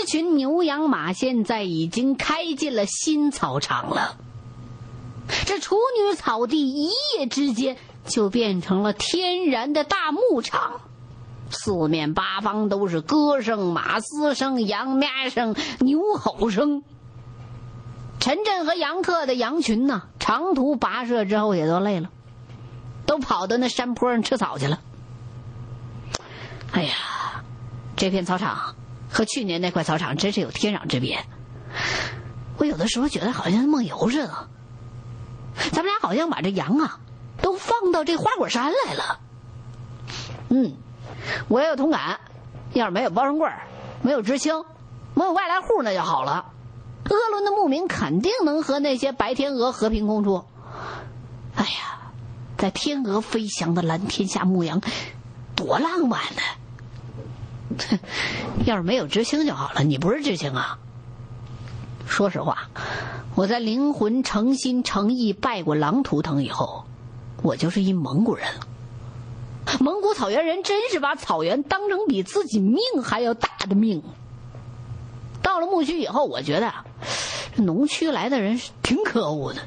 这群牛羊马现在已经开进了新草场了。这处女草地一夜之间就变成了天然的大牧场，四面八方都是歌声、马嘶声、羊咩声、牛吼声。陈震和杨克的羊群呢，长途跋涉之后也都累了，都跑到那山坡上吃草去了。哎呀，这片草场和去年那块草场真是有天壤之别。我有的时候觉得好像梦游似的。咱们俩好像把这羊啊，都放到这花果山来了。嗯，我也有同感。要是没有包生贵没有知青，没有外来户，那就好了。鄂伦的牧民肯定能和那些白天鹅和平共处。哎呀，在天鹅飞翔的蓝天下牧羊，多浪漫呢！要是没有知青就好了。你不是知青啊？说实话。我在灵魂诚心诚意拜过狼图腾以后，我就是一蒙古人了。蒙古草原人真是把草原当成比自己命还要大的命。到了牧区以后，我觉得农区来的人是挺可恶的，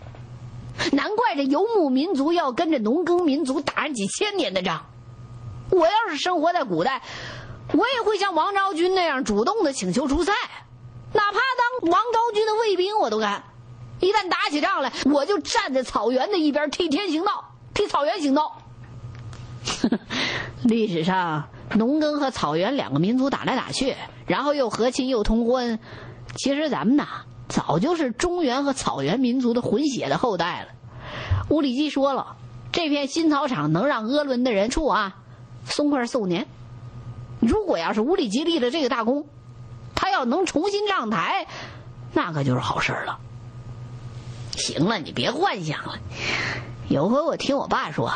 难怪这游牧民族要跟着农耕民族打上几千年的仗。我要是生活在古代，我也会像王昭君那样主动的请求出塞，哪怕当王昭君的卫兵我都干。一旦打起仗来，我就站在草原的一边，替天行道，替草原行道。历史上，农耕和草原两个民族打来打去，然后又和亲又通婚。其实咱们呐，早就是中原和草原民族的混血的后代了。乌里基说了，这片新草场能让鄂伦的人处啊，松快四五年。如果要是乌里吉立了这个大功，他要能重新上台，那可就是好事了。行了，你别幻想了。有回我听我爸说，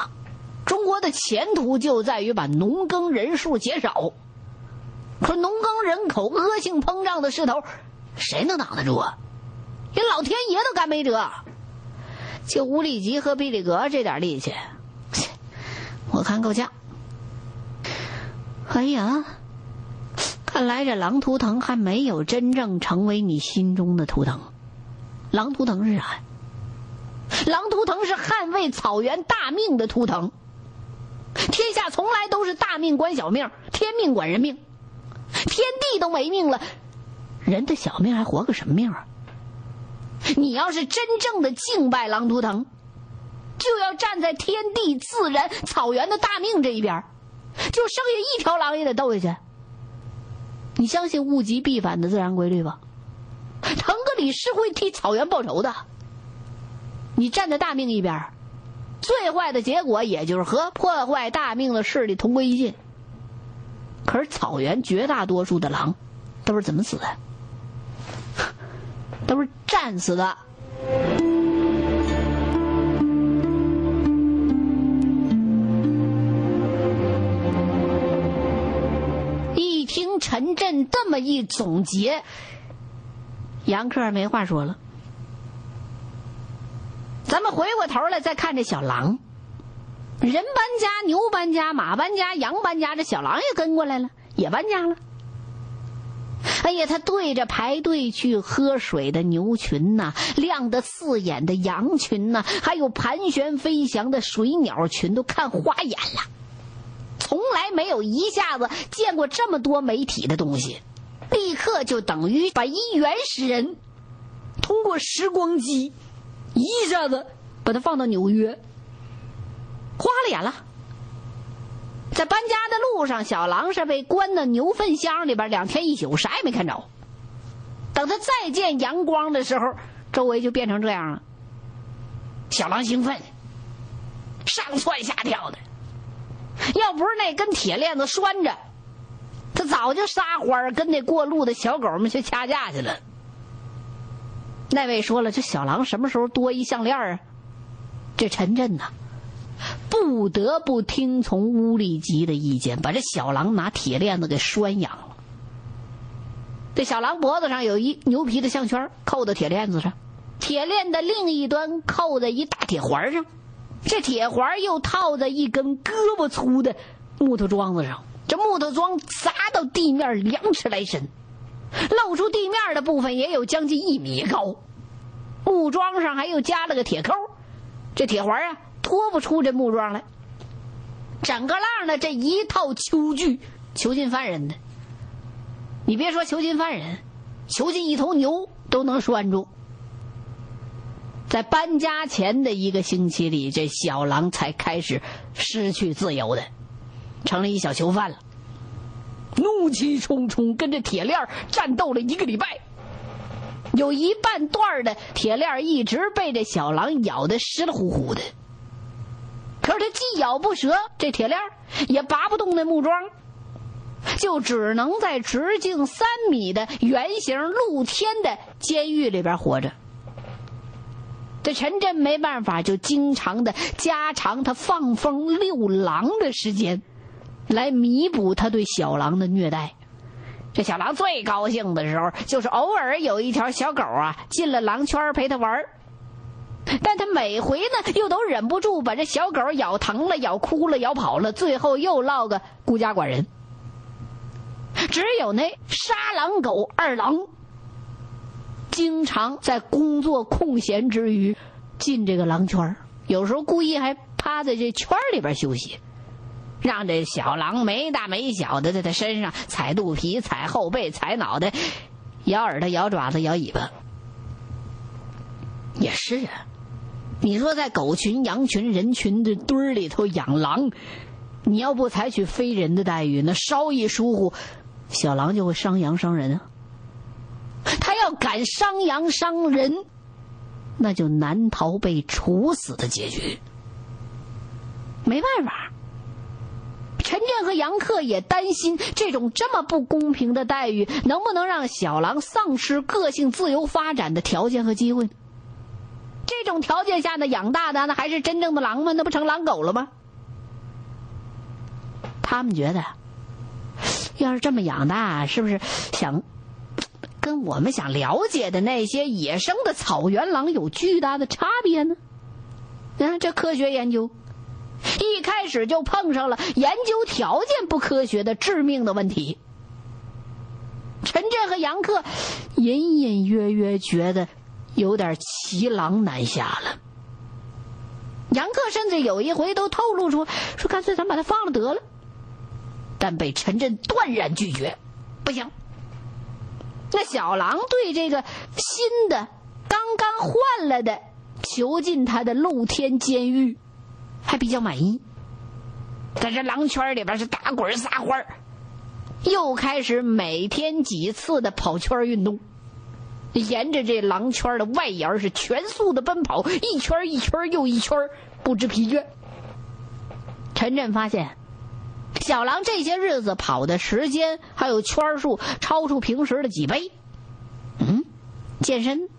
中国的前途就在于把农耕人数减少。可农耕人口恶性膨胀的势头，谁能挡得住啊？连老天爷都干没辙。就乌里吉和比里格这点力气，我看够呛。哎呀，看来这狼图腾还没有真正成为你心中的图腾。狼图腾是啥？狼图腾是捍卫草原大命的图腾。天下从来都是大命管小命，天命管人命。天地都没命了，人的小命还活个什么命啊？你要是真正的敬拜狼图腾，就要站在天地、自然、草原的大命这一边，就剩下一条狼也得斗下去。你相信物极必反的自然规律吧？腾格里是会替草原报仇的。你站在大命一边，最坏的结果也就是和破坏大命的势力同归于尽。可是草原绝大多数的狼，都是怎么死的？都是战死的。陈震这么一总结，杨克没话说了。咱们回过头来再看这小狼，人搬家，牛搬家，马搬家，羊搬家，这小狼也跟过来了，也搬家了。哎呀，他对着排队去喝水的牛群呐，亮得刺眼的羊群呐，还有盘旋飞翔的水鸟群，都看花眼了。从来没有一下子见过这么多媒体的东西，立刻就等于把一原始人通过时光机。一下子把他放到纽约，花了眼了。在搬家的路上，小狼是被关到牛粪箱里边两天一宿，啥也没看着。等他再见阳光的时候，周围就变成这样了。小狼兴奋，上蹿下跳的。要不是那根铁链子拴着，他早就撒欢儿跟那过路的小狗们去掐架去了。那位说了：“这小狼什么时候多一项链啊？”这陈震呐，不得不听从乌里吉的意见，把这小狼拿铁链子给拴养了。这小狼脖子上有一牛皮的项圈，扣在铁链子上，铁链的另一端扣在一大铁环上，这铁环又套在一根胳膊粗的木头桩子上。这木头桩砸到地面两尺来深，露出地面的部分也有将近一米高，木桩上还又加了个铁扣，这铁环啊拖不出这木桩来。整个浪的这一套囚具，囚禁犯人的。你别说囚禁犯人，囚禁一头牛都能拴住。在搬家前的一个星期里，这小狼才开始失去自由的，成了一小囚犯了。怒气冲冲，跟着铁链战斗了一个礼拜，有一半段的铁链一直被这小狼咬得湿了乎乎的。可是他既咬不折这铁链，也拔不动那木桩，就只能在直径三米的圆形露天的监狱里边活着。这陈震没办法，就经常的加长他放风遛狼的时间。来弥补他对小狼的虐待。这小狼最高兴的时候，就是偶尔有一条小狗啊进了狼圈陪他玩但他每回呢，又都忍不住把这小狗咬疼了、咬哭了、咬跑了，最后又落个孤家寡人。只有那杀狼狗二郎，经常在工作空闲之余进这个狼圈有时候故意还趴在这圈里边休息。让这小狼没大没小的在他身上踩肚皮、踩后背、踩脑袋、咬耳朵、咬爪子、咬尾巴。也是啊，你说在狗群、羊群、人群的堆儿里头养狼，你要不采取非人的待遇，那稍一疏忽，小狼就会伤羊伤人啊。要敢伤羊伤人，那就难逃被处死的结局。没办法。陈震和杨克也担心，这种这么不公平的待遇，能不能让小狼丧失个性、自由发展的条件和机会？这种条件下呢，养大的那还是真正的狼吗？那不成狼狗了吗？他们觉得，要是这么养大，是不是想跟我们想了解的那些野生的草原狼有巨大的差别呢？啊，这科学研究。一开始就碰上了研究条件不科学的致命的问题。陈震和杨克隐隐约约觉得有点骑狼难下了。杨克甚至有一回都透露出说：“干脆咱把他放了得了。”但被陈震断然拒绝，不行。那小狼对这个新的、刚刚换了的囚禁他的露天监狱。还比较满意，在这狼圈里边是打滚撒欢又开始每天几次的跑圈运动，沿着这狼圈的外沿是全速的奔跑，一圈一圈又一圈，不知疲倦。陈震发现，小狼这些日子跑的时间还有圈数超出平时的几倍。嗯，健身、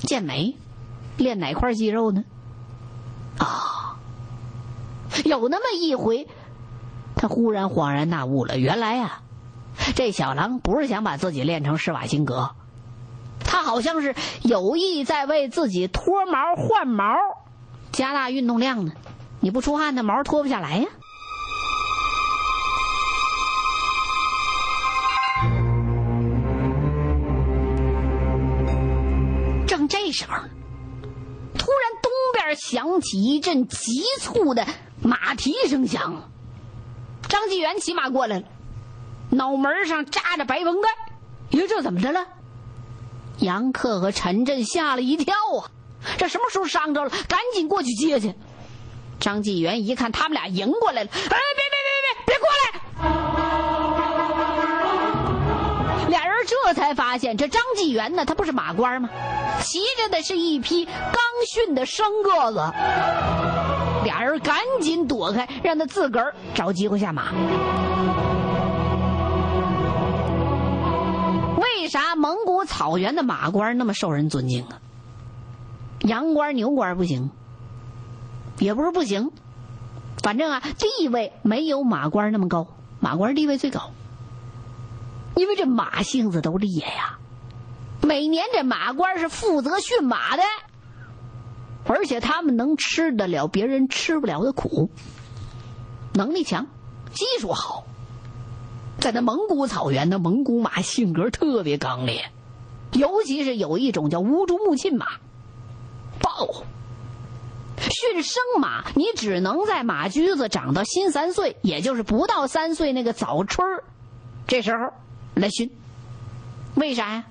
健美，练哪块肌肉呢？啊！有那么一回，他忽然恍然大悟了。原来呀，这小狼不是想把自己练成施瓦辛格，他好像是有意在为自己脱毛换毛，加大运动量呢。你不出汗，那毛脱不下来呀。时候，突然东边响起一阵急促的。马蹄声响，张纪元骑马过来了，脑门上扎着白绷带。哟，这怎么着了？杨克和陈震吓了一跳啊！这什么时候伤着了？赶紧过去接去。张纪元一看他们俩迎过来了，哎，别别别别别过来！这才发现，这张继元呢，他不是马官吗？骑着的是一匹刚驯的生个子。俩人赶紧躲开，让他自个儿找机会下马。为啥蒙古草原的马官那么受人尊敬啊？羊官、牛官不行，也不是不行，反正啊，地位没有马官那么高。马官地位最高，因为这马性子都烈呀。每年这马官是负责驯马的。而且他们能吃得了别人吃不了的苦，能力强，技术好。在那蒙古草原，那蒙古马性格特别刚烈，尤其是有一种叫乌珠穆沁马，暴。驯生马，你只能在马驹子长到新三岁，也就是不到三岁那个早春这时候来驯。为啥呀？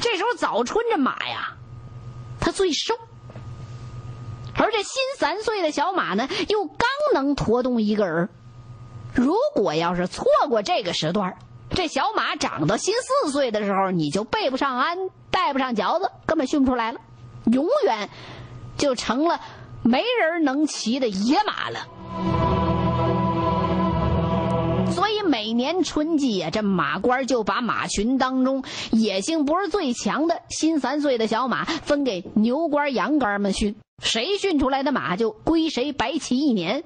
这时候早春这马呀，它最瘦，而这新三岁的小马呢，又刚能驮动一个人。如果要是错过这个时段，这小马长到新四岁的时候，你就背不上鞍，带不上嚼子，根本驯不出来了，永远就成了没人能骑的野马了。每年春季呀，这马官就把马群当中野性不是最强的新三岁的小马分给牛官、羊官们训，谁训出来的马就归谁白骑一年。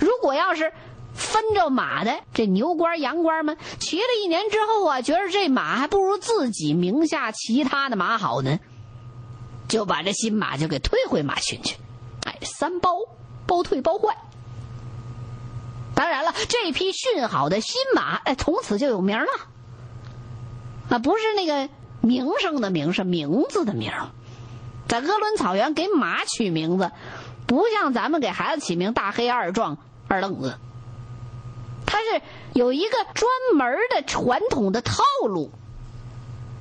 如果要是分着马的这牛官、羊官们骑了一年之后啊，觉得这马还不如自己名下其他的马好呢，就把这新马就给退回马群去。哎，三包，包退包换。当然了，这匹驯好的新马，哎，从此就有名了。啊，不是那个名声的名，是名字的名。在鄂伦草原给马取名字，不像咱们给孩子起名大黑、二壮、二愣子。它是有一个专门的传统的套路，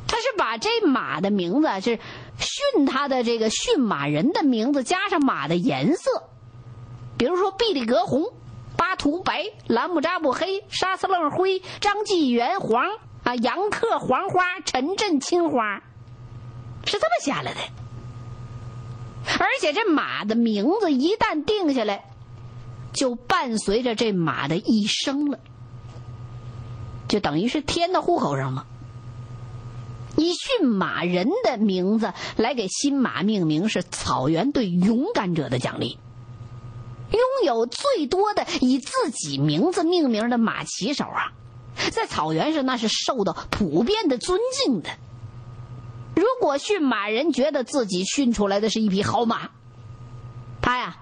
它是把这马的名字是驯它的这个驯马人的名字加上马的颜色，比如说毕力格红。巴图白、兰姆扎布黑、沙斯楞灰、张继元黄啊、杨克黄花、陈震青花，是这么下来的。而且这马的名字一旦定下来，就伴随着这马的一生了，就等于是填到户口上了。以驯马人的名字来给新马命名，是草原对勇敢者的奖励。拥有最多的以自己名字命名的马骑手啊，在草原上那是受到普遍的尊敬的。如果驯马人觉得自己驯出来的是一匹好马，他呀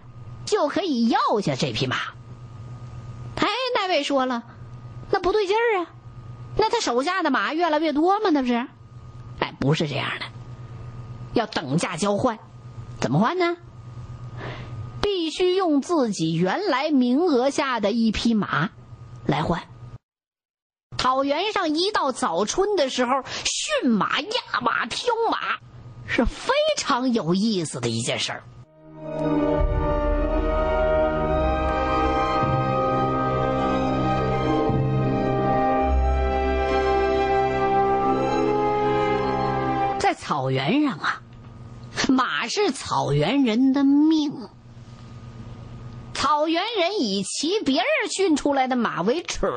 就可以要下这匹马。哎，那位说了，那不对劲儿啊，那他手下的马越来越多吗？那不是？哎，不是这样的，要等价交换，怎么换呢？必须用自己原来名额下的一匹马来换。草原上一到早春的时候，驯马、压马、挑马是非常有意思的一件事儿。在草原上啊，马是草原人的命。草原人以骑别人驯出来的马为耻，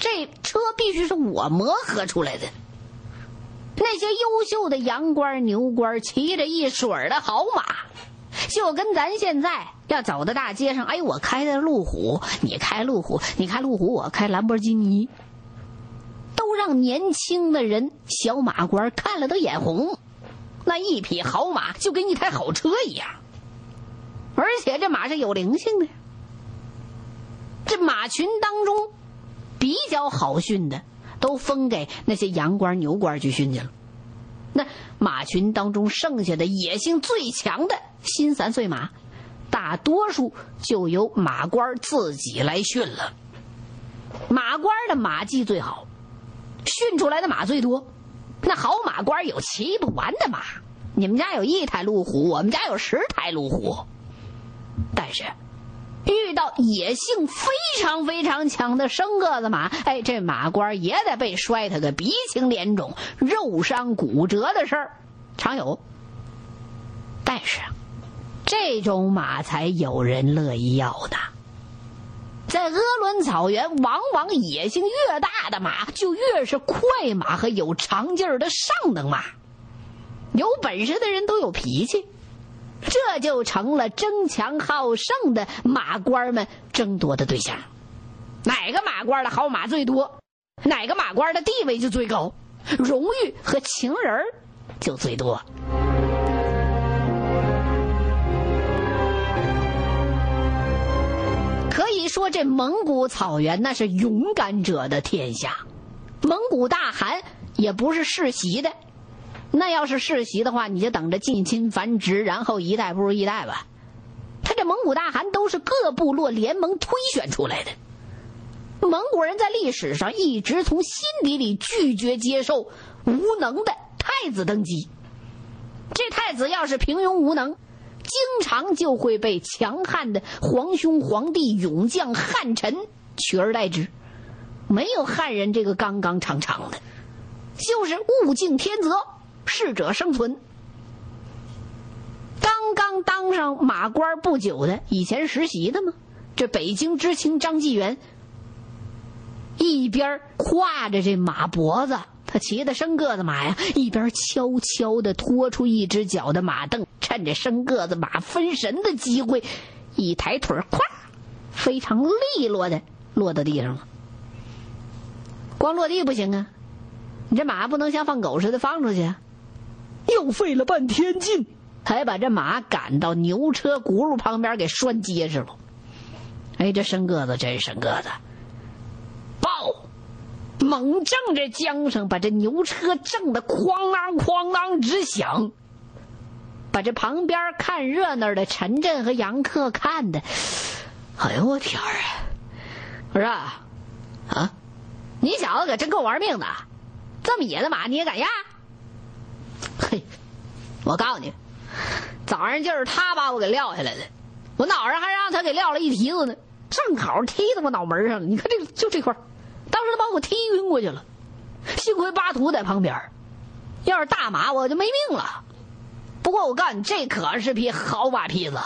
这车必须是我磨合出来的。那些优秀的羊倌、牛倌骑着一水的好马，就跟咱现在要走到大街上，哎，我开的路虎，你开路虎，你开路虎，我开兰博基尼，都让年轻的人小马官看了都眼红。那一匹好马就跟一台好车一样。而且这马是有灵性的，这马群当中比较好驯的，都分给那些羊倌、牛倌去训去了。那马群当中剩下的野性最强的新三岁马，大多数就由马官自己来训了。马官的马技最好，训出来的马最多。那好马官有骑不完的马，你们家有一台路虎，我们家有十台路虎。但是，遇到野性非常非常强的生个子马，哎，这马官也得被摔他个鼻青脸肿、肉伤骨折的事儿，常有。但是，这种马才有人乐意要的。在鄂伦草原，往往野性越大的马，就越是快马和有长劲儿的上等马。有本事的人都有脾气。这就成了争强好胜的马官们争夺的对象，哪个马官的好马最多，哪个马官的地位就最高，荣誉和情人就最多。可以说这蒙古草原那是勇敢者的天下，蒙古大汗也不是世袭的。那要是世袭的话，你就等着近亲繁殖，然后一代不如一代吧。他这蒙古大汗都是各部落联盟推选出来的。蒙古人在历史上一直从心底里拒绝接受无能的太子登基。这太子要是平庸无能，经常就会被强悍的皇兄皇帝勇将汉臣取而代之。没有汉人这个刚刚长长的，就是物竞天择。适者生存。刚刚当上马官不久的，以前实习的吗？这北京知青张纪元，一边挎着这马脖子，他骑的生个子马呀，一边悄悄的拖出一只脚的马凳，趁着生个子马分神的机会，一抬腿，咵，非常利落的落到地上了。光落地不行啊，你这马不能像放狗似的放出去啊。又费了半天劲，才把这马赶到牛车轱辘旁边，给拴结实了。哎，这生个子真生个子，抱，猛挣这缰绳，把这牛车挣得哐啷哐啷直响，把这旁边看热闹的陈震和杨克看的，哎呦我天儿啊！我说啊，你小子可真够玩命的，这么野的马你也敢压？嘿，我告诉你，早上就是他把我给撂下来的，我脑上还让他给撂了一蹄子呢，正好踢在我脑门上了。你看这就这块当时他把我踢晕过去了。幸亏巴图在旁边，要是大马我就没命了。不过我告诉你，这可是匹好马匹子，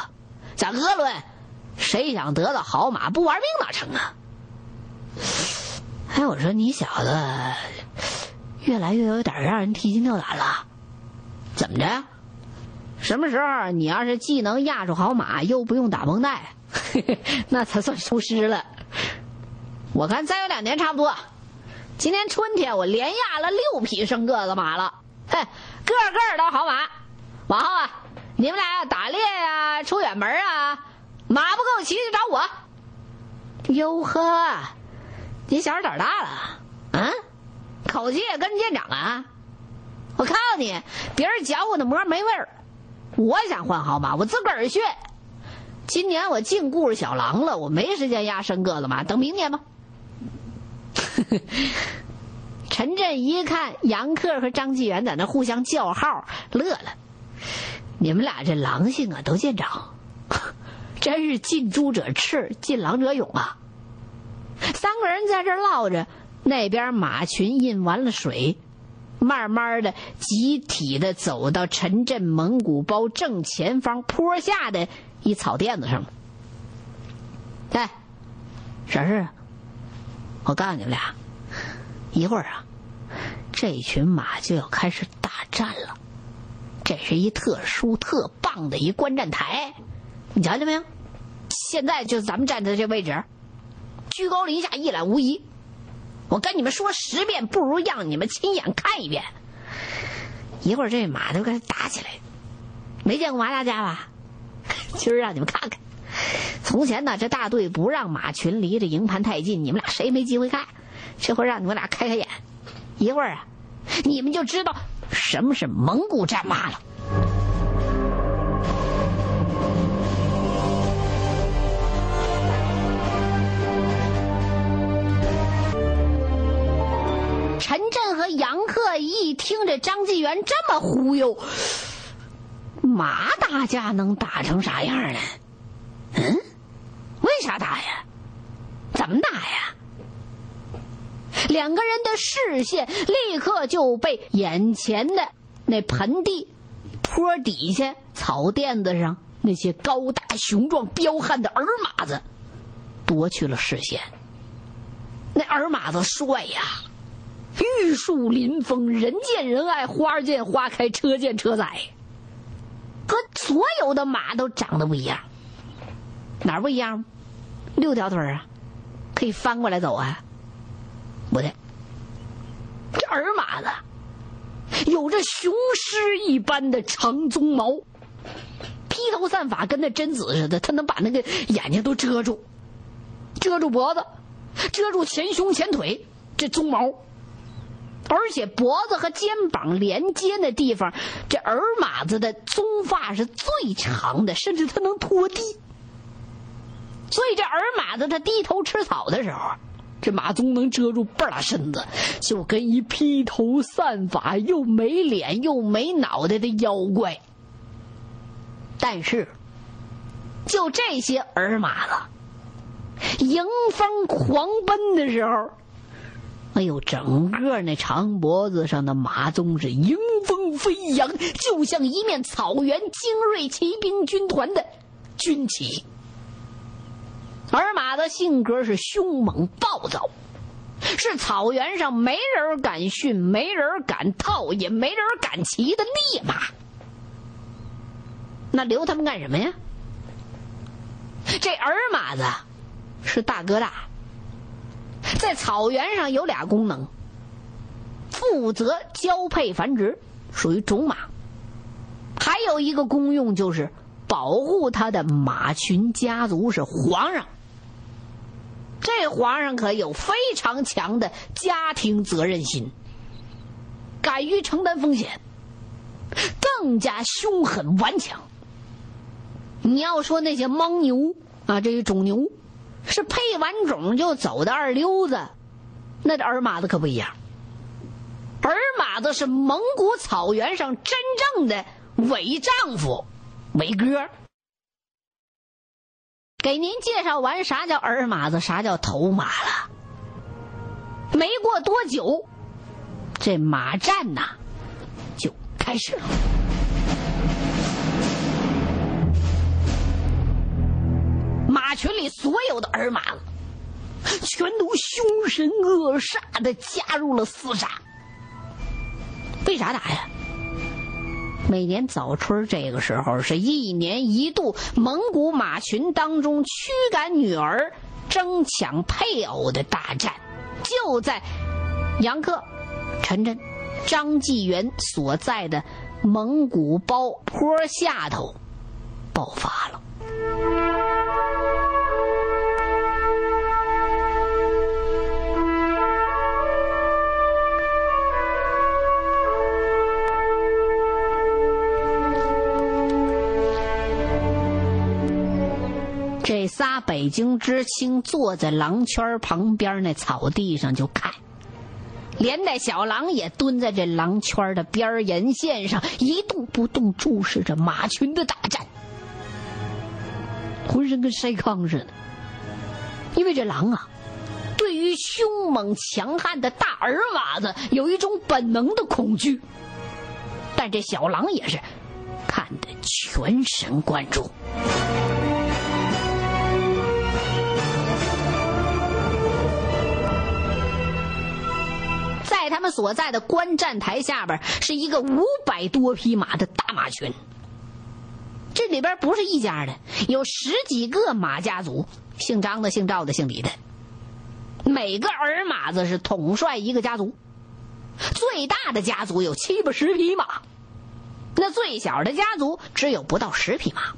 在鄂伦，谁想得到好马不玩命哪成啊？哎，我说你小子，越来越有点让人提心吊胆了。怎么着？什么时候你要是既能压住好马，又不用打绷带，那才算出师了。我看再有两年差不多。今年春天我连压了六匹生个子马了，嘿，个个都好马。往后啊，你们俩要打猎呀、出远门啊，马不够骑就找我。哟呵，你小子胆大了，啊？口气也跟舰长啊？我告诉你，别人嚼我的馍没味儿。我想换好马，我自个儿去。今年我净顾着小狼了，我没时间压生个子马，等明年吧。陈震一看杨克和张纪元在那互相叫号，乐了。你们俩这狼性啊，都见长，真是近朱者赤，近狼者勇啊。三个人在这唠着，那边马群印完了水。慢慢的，集体的走到陈镇蒙古包正前方坡下的一草垫子上了。哎，啥事啊？我告诉你们俩，一会儿啊，这群马就要开始大战了。这是一特殊特棒的一观战台，你瞧见没有？现在就咱们站在这位置，居高临下，一览无遗。我跟你们说十遍，不如让你们亲眼看一遍。一会儿这马就该打起来，没见过马打架吧？今儿让你们看看。从前呢，这大队不让马群离这营盘太近，你们俩谁没机会看？这回让你们俩开开眼，一会儿啊，你们就知道什么是蒙古战马了。陈震和杨克一听这张纪元这么忽悠，马打架能打成啥样呢？嗯，为啥打呀？怎么打呀？两个人的视线立刻就被眼前的那盆地、坡底下、草垫子上那些高大雄壮、彪悍的儿马子夺去了视线。那儿马子帅呀！玉树临风，人见人爱，花见花开，车见车载。和所有的马都长得不一样，哪不一样？六条腿啊，可以翻过来走啊。不对，这儿马子有着雄狮一般的长鬃毛，披头散发，跟那贞子似的，它能把那个眼睛都遮住。遮住脖子，遮住前胸前腿这鬃毛，而且脖子和肩膀连接的地方，这耳马子的鬃发是最长的，甚至它能拖地。所以这耳马子它低头吃草的时候，这马鬃能遮住半拉身子，就跟一披头散发、又没脸又没脑袋的妖怪。但是，就这些耳马子迎风狂奔的时候，哎呦，整个那长脖子上的马鬃是迎风飞扬，就像一面草原精锐骑兵军团的军旗。而马的性格是凶猛暴躁，是草原上没人敢训、没人敢套、也没人敢骑的烈马。那留他们干什么呀？这儿马子是大哥大，在草原上有俩功能：负责交配繁殖，属于种马；还有一个功用就是保护他的马群家族，是皇上。这皇上可有非常强的家庭责任心，敢于承担风险，更加凶狠顽强。你要说那些蒙牛啊，这些种牛，是配完种就走的二溜子，那这儿马子可不一样。儿马子是蒙古草原上真正的伪丈夫、伪哥。给您介绍完啥叫儿马子，啥叫头马了。没过多久，这马战呐就开始了。马群里所有的儿马，全都凶神恶煞的加入了厮杀。为啥打呀？每年早春这个时候，是一年一度蒙古马群当中驱赶女儿、争抢配偶的大战，就在杨克、陈真、张继元所在的蒙古包坡下头爆发了。北京知青坐在狼圈旁边那草地上就看，连带小狼也蹲在这狼圈的边沿线上一动不动注视着马群的大战，浑身跟筛糠似的。因为这狼啊，对于凶猛强悍的大耳马子有一种本能的恐惧，但这小狼也是看得全神贯注。他们所在的观战台下边，是一个五百多匹马的大马群。这里边不是一家的，有十几个马家族，姓张的、姓赵的、姓李的。每个儿马子是统帅一个家族，最大的家族有七八十匹马，那最小的家族只有不到十匹马。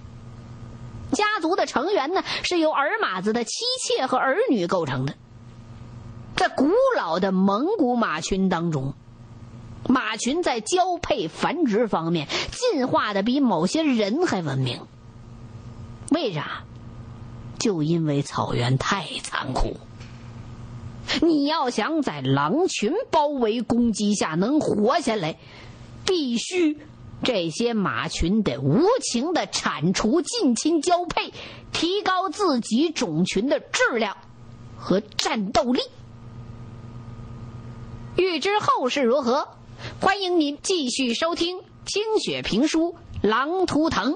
家族的成员呢，是由儿马子的妻妾和儿女构成的。在古老的蒙古马群当中，马群在交配繁殖方面进化的比某些人还文明。为啥？就因为草原太残酷。你要想在狼群包围攻击下能活下来，必须这些马群得无情的铲除近亲交配，提高自己种群的质量和战斗力。欲知后事如何，欢迎您继续收听清雪评书《狼图腾》。